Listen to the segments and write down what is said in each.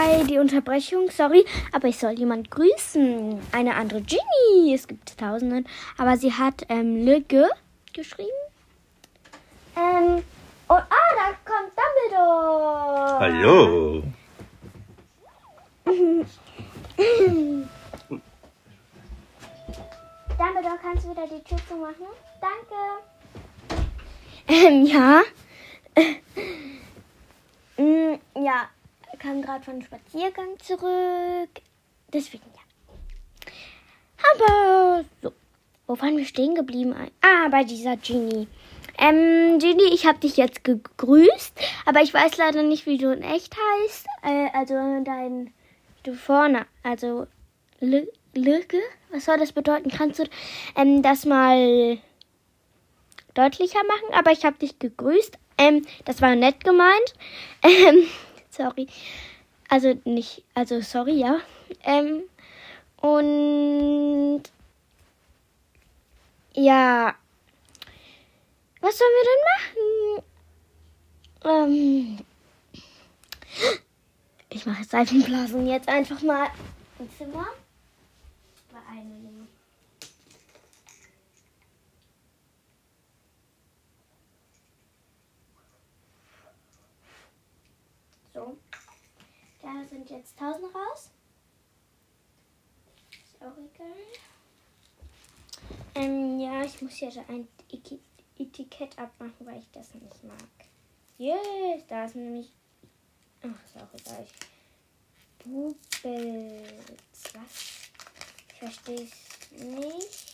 bei die Unterbrechung, sorry, aber ich soll jemand grüßen. Eine andere Ginny. Es gibt Tausende, aber sie hat ähm, Lücke geschrieben. Ähm, und ah, da kommt Dumbledore. Hallo. Dumbledore, kannst du wieder die Tür zumachen? Danke. Ähm, ja. Mm, ja, kam gerade von Spaziergang zurück. Deswegen ja. Aber so. Wo waren wir stehen geblieben? Ah, bei dieser Genie. Ähm, Genie, ich habe dich jetzt gegrüßt, aber ich weiß leider nicht, wie du in echt heißt. Äh, also dein, du vorne, also Lücke. Was soll das bedeuten? Kannst du ähm, das mal deutlicher machen? Aber ich habe dich gegrüßt. Ähm, das war nett gemeint. Ähm, sorry. Also nicht, also sorry, ja. Ähm, und ja, was sollen wir denn machen? Ähm, ich mache Seifenblasen jetzt einfach mal im Zimmer. Bei einem. So. Da sind jetzt 1000 raus. Ist auch egal. Ähm, ja, ich muss ja ein Etikett abmachen, weil ich das nicht mag. Yes, da ist nämlich. Ach, ist auch egal. Bubels. Was? Ich verstehe es nicht.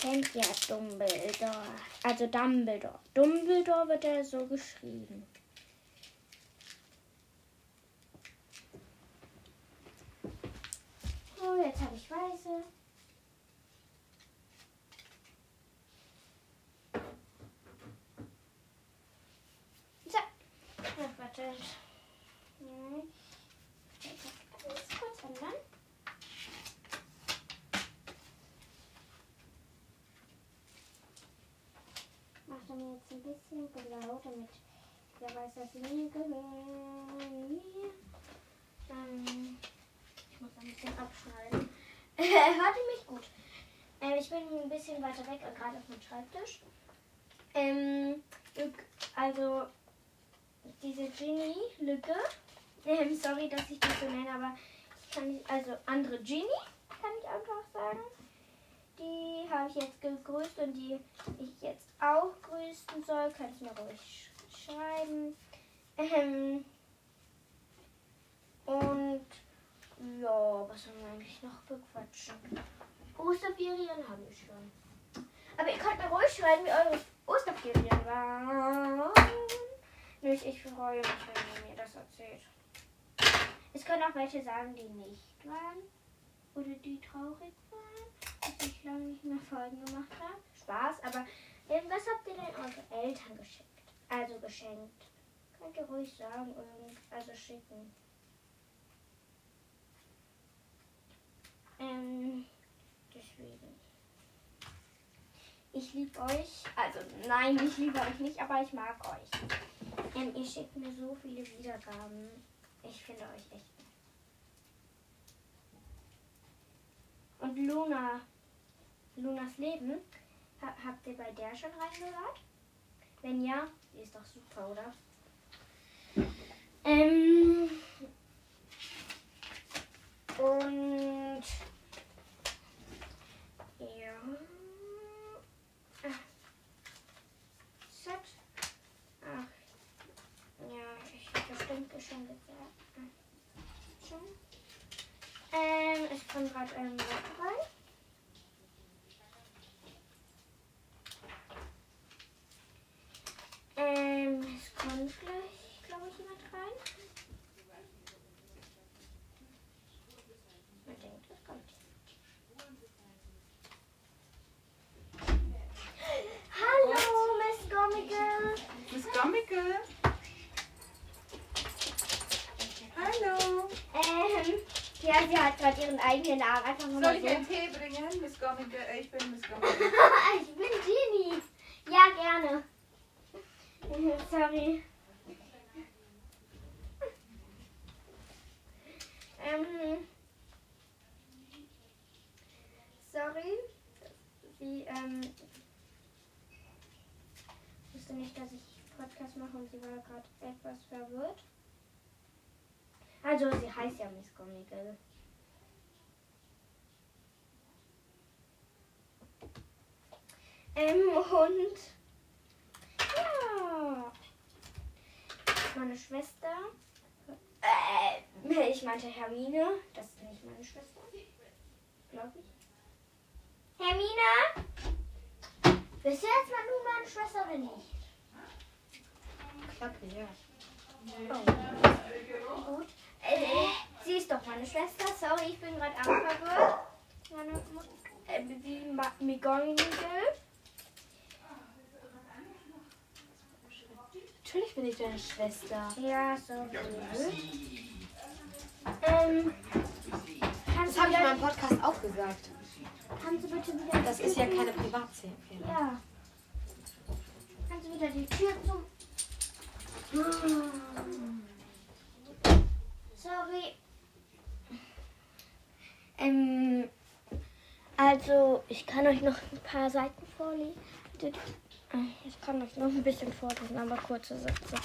Kennt ja Dumbledore. Also Dumbledore. Dumbledore wird er so geschrieben. Oh, jetzt habe ich weiße. So. Ach, warte. Ja. Ich kurz ändern. Macht er mir jetzt ein bisschen blau, damit der weiß, dass mir gehören. Ähm. Ich muss ein bisschen abschneiden. Hört ihr mich gut? Ähm, ich bin ein bisschen weiter weg, gerade auf meinem Schreibtisch. Ähm, also diese Genie-Lücke. Ähm, sorry, dass ich das so nenne, aber ich kann nicht, also andere Genie, kann ich einfach ich jetzt gegrüßt und die ich jetzt auch grüßen soll, könnt ihr mir ruhig schreiben. Ähm, und ja, was haben wir eigentlich noch bequatschen? Osterferien habe ich schon. Aber ihr könnt mir ruhig schreiben, wie eure Osterferien waren. Nämlich ich freue mich, wenn ihr mir das erzählt. Es können auch welche sagen, die nicht waren. Oder die traurig waren, ich lange nicht mehr Folgen gemacht habe. Spaß, aber ähm, was habt ihr denn eure Eltern geschenkt? Also geschenkt. Könnt ihr ruhig sagen, also schicken. Ähm, deswegen. Ich liebe euch. Also nein, ich liebe euch nicht, aber ich mag euch. Ähm, ihr schickt mir so viele Wiedergaben. Ich finde euch echt. Und Luna, Lunas Leben, habt ihr bei der schon reingehört? Wenn ja, die ist doch super, oder? Ähm, und ja. Set. Ach. Ja, ich habe bestimmt schon gesagt. Schon. Ähm, es kommt gerade ein Wort rein. gerade ihren eigenen Namen einfach nur Soll ich einen Tee bringen? Miss Gomminger, äh, ich bin Miss Gomminger. ich bin Genie. Ja, gerne. Sorry. Ähm, sorry. Sie, ähm, wusste nicht, dass ich Podcast mache und sie war gerade etwas verwirrt. Also, sie heißt ja Miss Communical. Ähm, und ja. Meine Schwester. Äh, ich meinte Hermine. Das ist nicht meine Schwester. Glaube ich. Hermine? Bist du jetzt mal nur meine Schwester oder nicht? Ich glaube, ja. Oh. Gut. Äh, sie ist doch meine Schwester. Sorry, ich bin gerade verwirrt. Meine Mu- äh, wie Ma- Natürlich bin ich deine Schwester. Ja, sorry. Ähm, Das habe ich in meinem Podcast auch gesagt. kannst du bitte wieder Das ist ja keine Privatsphäre. Ja. Kannst du wieder die Tür zu. Sorry. Ähm, also, ich kann euch noch ein paar Seiten vorlesen. Ich kann euch noch ein bisschen vorlesen, aber kurze Sätze.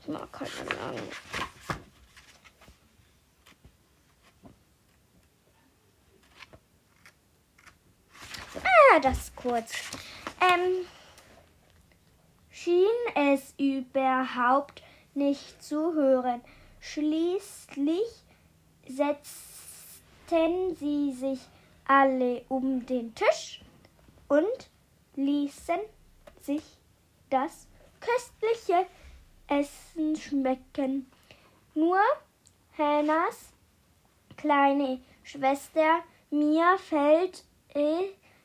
Ich mag keine langen. Ah, das ist kurz. Ähm, schien es überhaupt nicht zu hören. Schließlich setzten sie sich alle um den Tisch und ließen sich das köstliche Essen schmecken. Nur Hannahs kleine Schwester Mia fällt, äh,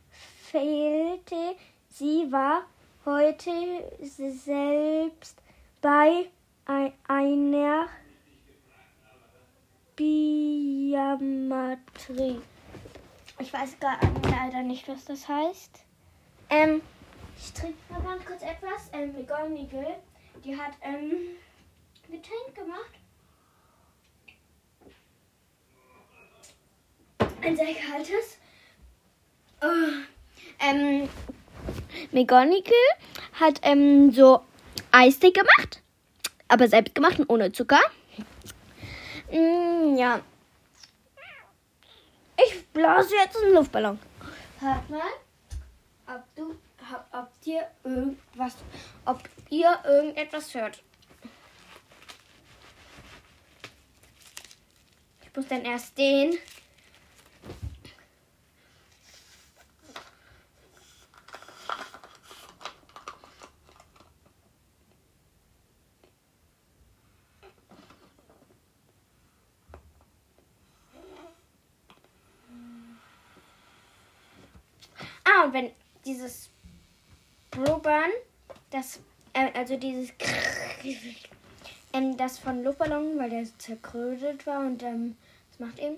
fehlte. Sie war heute selbst bei ei- einer Biamatrie. Ich weiß gar leider nicht, was das heißt. Ähm, ich trinke mal ganz kurz etwas. Ähm, McGonagall, die hat ähm, Getränk gemacht. Ein sehr kaltes. Oh. Ähm, McGonagall hat ähm, so Eistee gemacht, aber selbst gemacht und ohne Zucker. Mm, ja. Ich blase jetzt einen Luftballon. Hört mal, ob du, ob, dir irgendwas, ob ihr irgendetwas hört. Ich muss dann erst den. Ah, und wenn dieses Blubbern, das, äh, also dieses ähm, das von Luftballon, weil der zerkrötet war und ähm, das macht eben.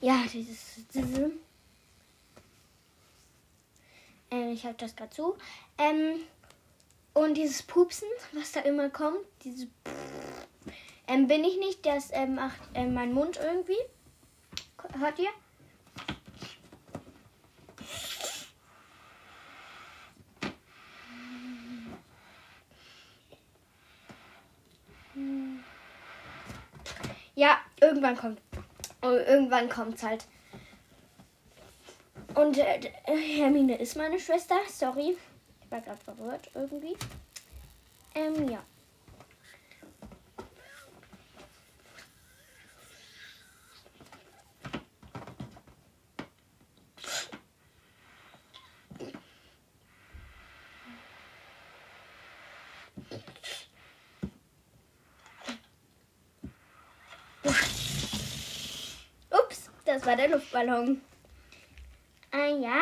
Ja, dieses. diese. Ähm, ich habe das gerade zu. Ähm, und dieses Pupsen, was da immer kommt, dieses. Ähm, bin ich nicht, das ähm, macht ähm, mein Mund irgendwie. Hört ihr? Ja, irgendwann kommt. oh, Irgendwann kommt's halt. Und äh, äh, Hermine ist meine Schwester. Sorry. Ich war gerade verwirrt irgendwie. Ähm, ja. war der Luftballon. Ah ja.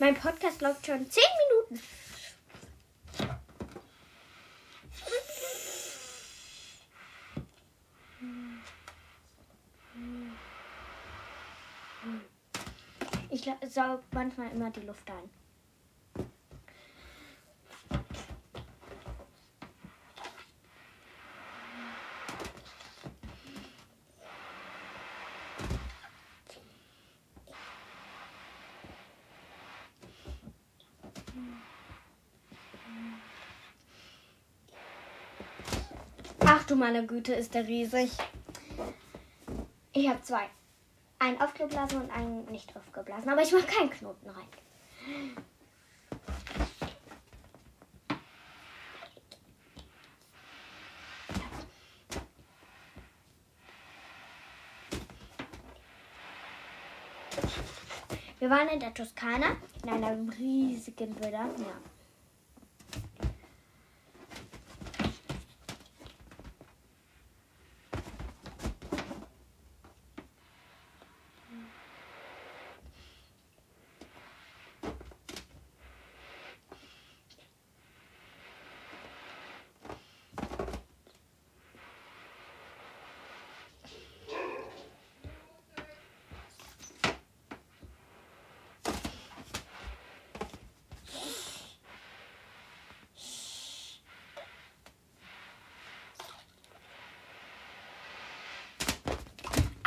Mein Podcast läuft schon zehn Minuten. Ich saug manchmal immer die Luft ein. Ach du meine Güte, ist der riesig. Ich habe zwei. Einen aufgeblasen und einen nicht aufgeblasen. Aber ich mache keinen Knoten rein. Wir waren in der Toskana, in einer riesigen Villa. Ja.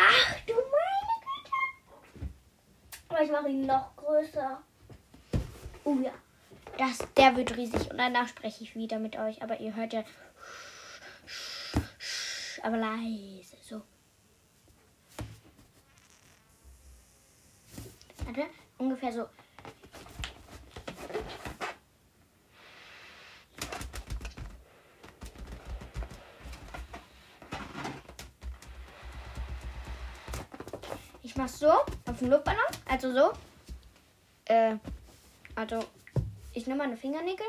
Ach du meine Güte. Aber ich mache ihn noch größer. Oh ja. Das, der wird riesig. Und danach spreche ich wieder mit euch. Aber ihr hört ja. Aber leise. So. Warte. Ungefähr so. Ich mach's so auf den Luftballon, also so. Äh, also ich nehme meine Fingernägel,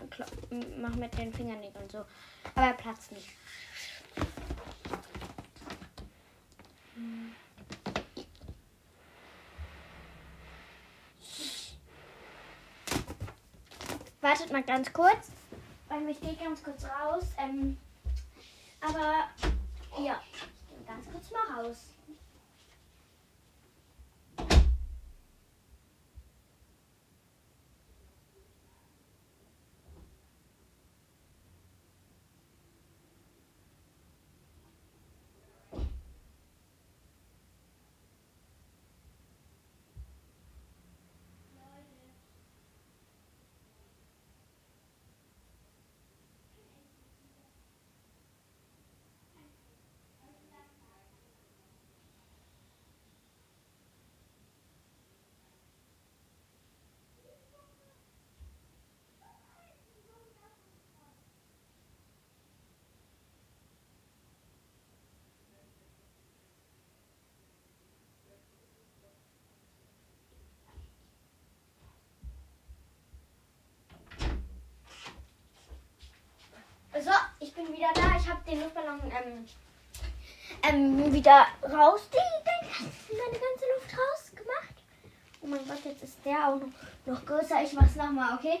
und kla- m- mach mit den Fingernägeln so, aber er platzt nicht. Wartet mal ganz kurz, weil ich gehe ganz kurz raus. Ähm, aber ja, ich gehe ganz kurz mal raus. So, ich bin wieder da. Ich habe den Luftballon ähm, ähm, wieder raus. Die, meine ganze Luft rausgemacht. Oh mein Gott, jetzt ist der auch noch, größer. Ich mach's nochmal, okay?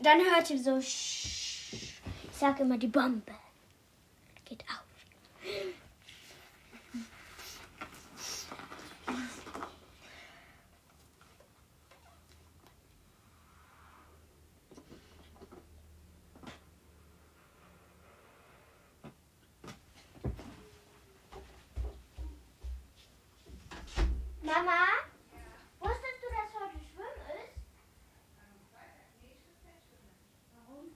Dann hört ihr so. Ich sag immer die Bombe. Geht auf. Mama, wusstest du, dass heute Schwimmen ist? Warum?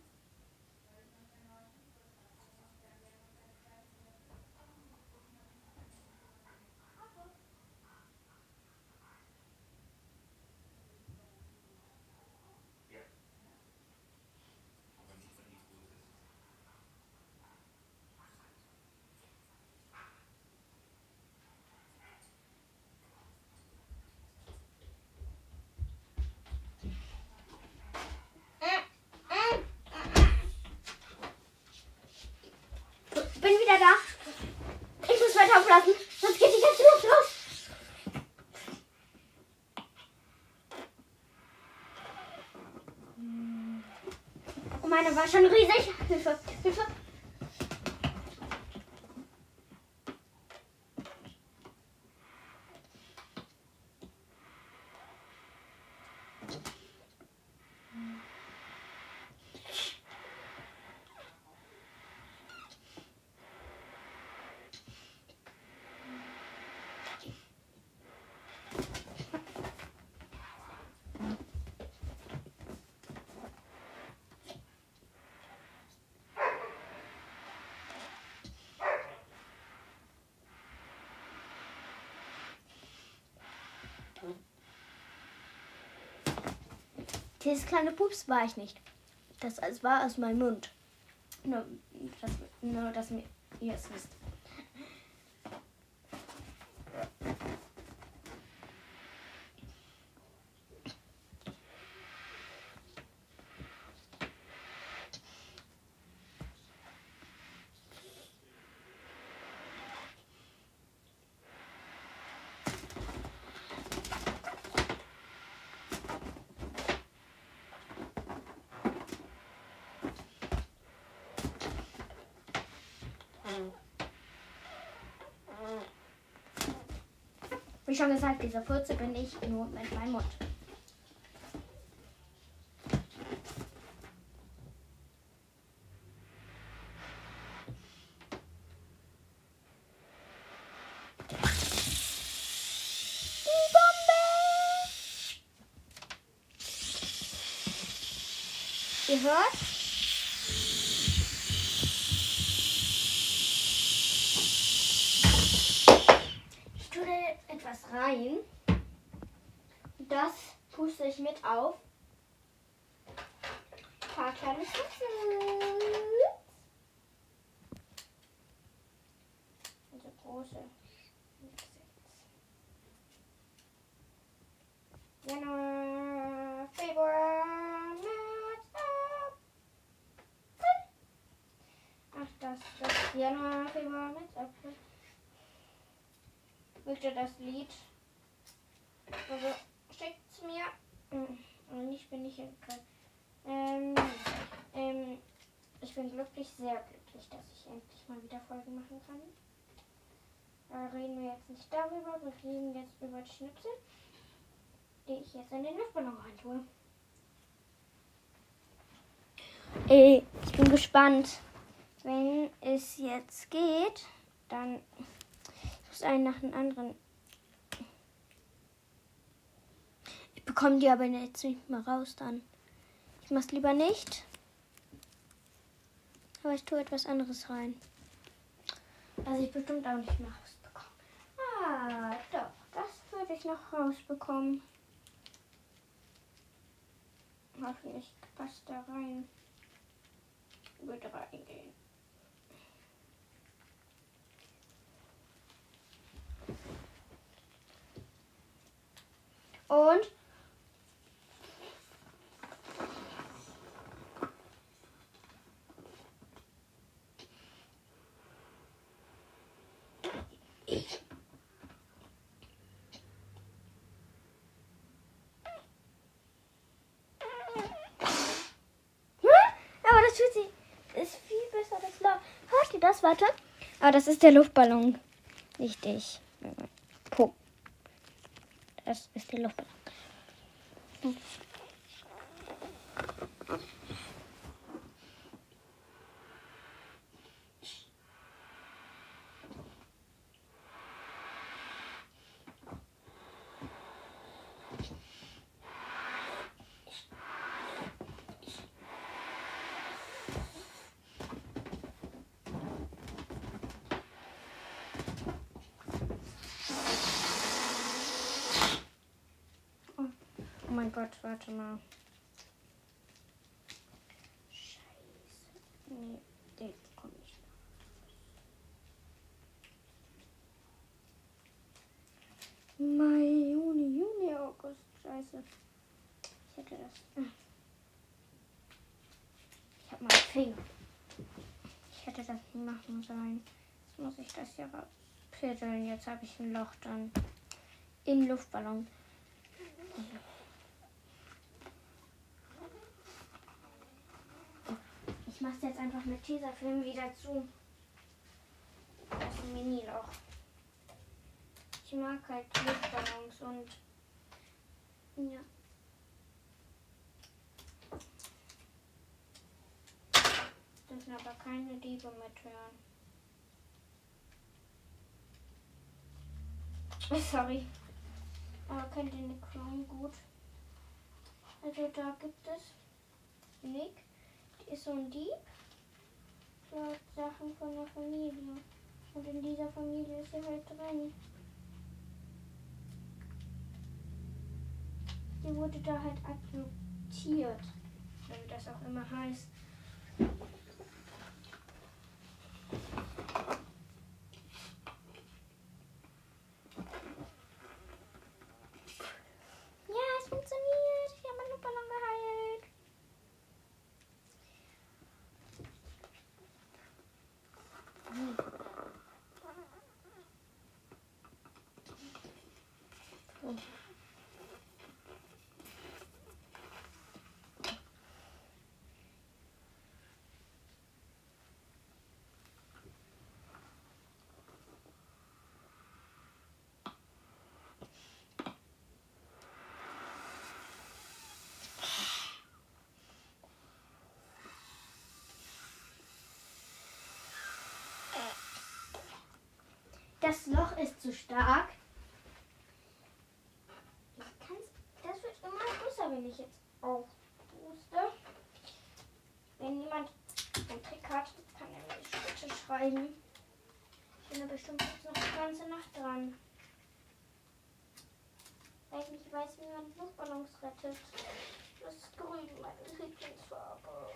Bin wieder da. Ich muss weiter auflassen, sonst geht die ganze Luft raus. War schon riesig. Hilfe, Hilfe. Dieses kleine Pups war ich nicht. Das war aus meinem Mund. Nur, dass, nur, dass ihr es wisst. Wie schon gesagt, diese Furze bin ich nur mit meinem Mund. Die Bombe! Ihr hört? Ich tue da etwas rein. Das puste ich mit auf. Ein paar kleine Schnipsel. Also große Schnipsel. Januar, Februar, März, April. Ach, das ist Januar, Februar, März, April möchte das Lied. Also schickt's mir. Hm, Eigentlich bin ich jetzt grad- ähm, ähm, Ich bin glücklich, sehr glücklich, dass ich endlich mal wieder Folgen machen kann. Da reden wir jetzt nicht darüber, wir reden jetzt über die Schnipsel, die ich jetzt in den Luftballon reintue. Ey, ich bin gespannt. Wenn es jetzt geht, dann muss einen nach dem anderen. Ich bekomme die aber jetzt nicht mehr raus dann. Ich mach's lieber nicht. Aber ich tue etwas anderes rein. Was ich bestimmt auch nicht mehr rausbekomme. Ah, doch. Das würde ich noch rausbekommen. Hoffentlich passt da rein. Würde reingehen. Und Hm? Aber das fühlt sich ist viel besser das Lauf. Hört ihr das? Warte. Aber das ist der Luftballon. Punkt. Das ist der Luftballon. Oh mein Gott, warte mal. Scheiße. Nee, den bekomme ich noch. Mai, Juni, Juni, August. Scheiße. Ich hätte das. Ah. Ich hab mal Finger. Ich hätte das nicht machen sollen. Jetzt muss ich das hier rauspiddeln. Jetzt habe ich ein Loch dann. Im Luftballon. Mach's jetzt einfach mit Tesafilm wieder zu. Das ist ein Mini-Loch. Ich mag halt Luftballons und ja. Dürfen aber keine Diebe mithören. Oh, Sorry. Aber kennt ihr eine Crown gut? Also da gibt es Nick, ist so ein Dieb. Klaut Sachen von der Familie. Und in dieser Familie ist sie halt drin. Die wurde da halt adoptiert. Wie das auch immer heißt. Ja, es funktioniert. Ich habe meinen Luftballon geheilt. Das Loch ist zu stark. Ich kann's, das wird immer größer, wenn ich jetzt aufpuste. Wenn jemand einen Trick hat, kann er mir die Schritte schreiben. Ich bin da bestimmt jetzt noch die ganze Nacht dran. Weil ich nicht weiß, wie man Luftballons rettet. Das ist grün, meine Lieblingsfarbe.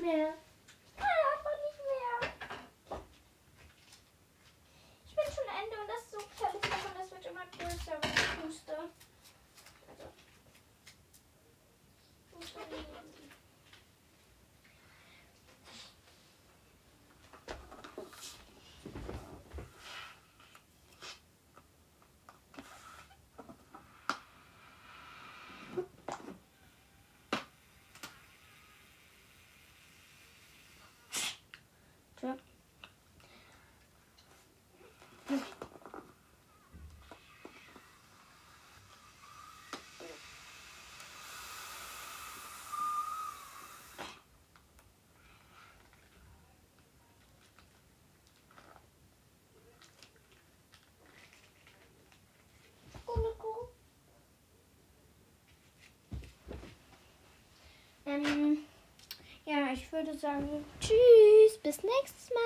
Ich kann nicht mehr. Ich kann einfach nicht mehr. Ich bin schon Ende und das ist so kleines Loch und das wird immer größer, wenn ich puste. Also. Funktionieren. Tja. Ähm, ja, ich würde sagen, tschüss, bis nächstes Mal.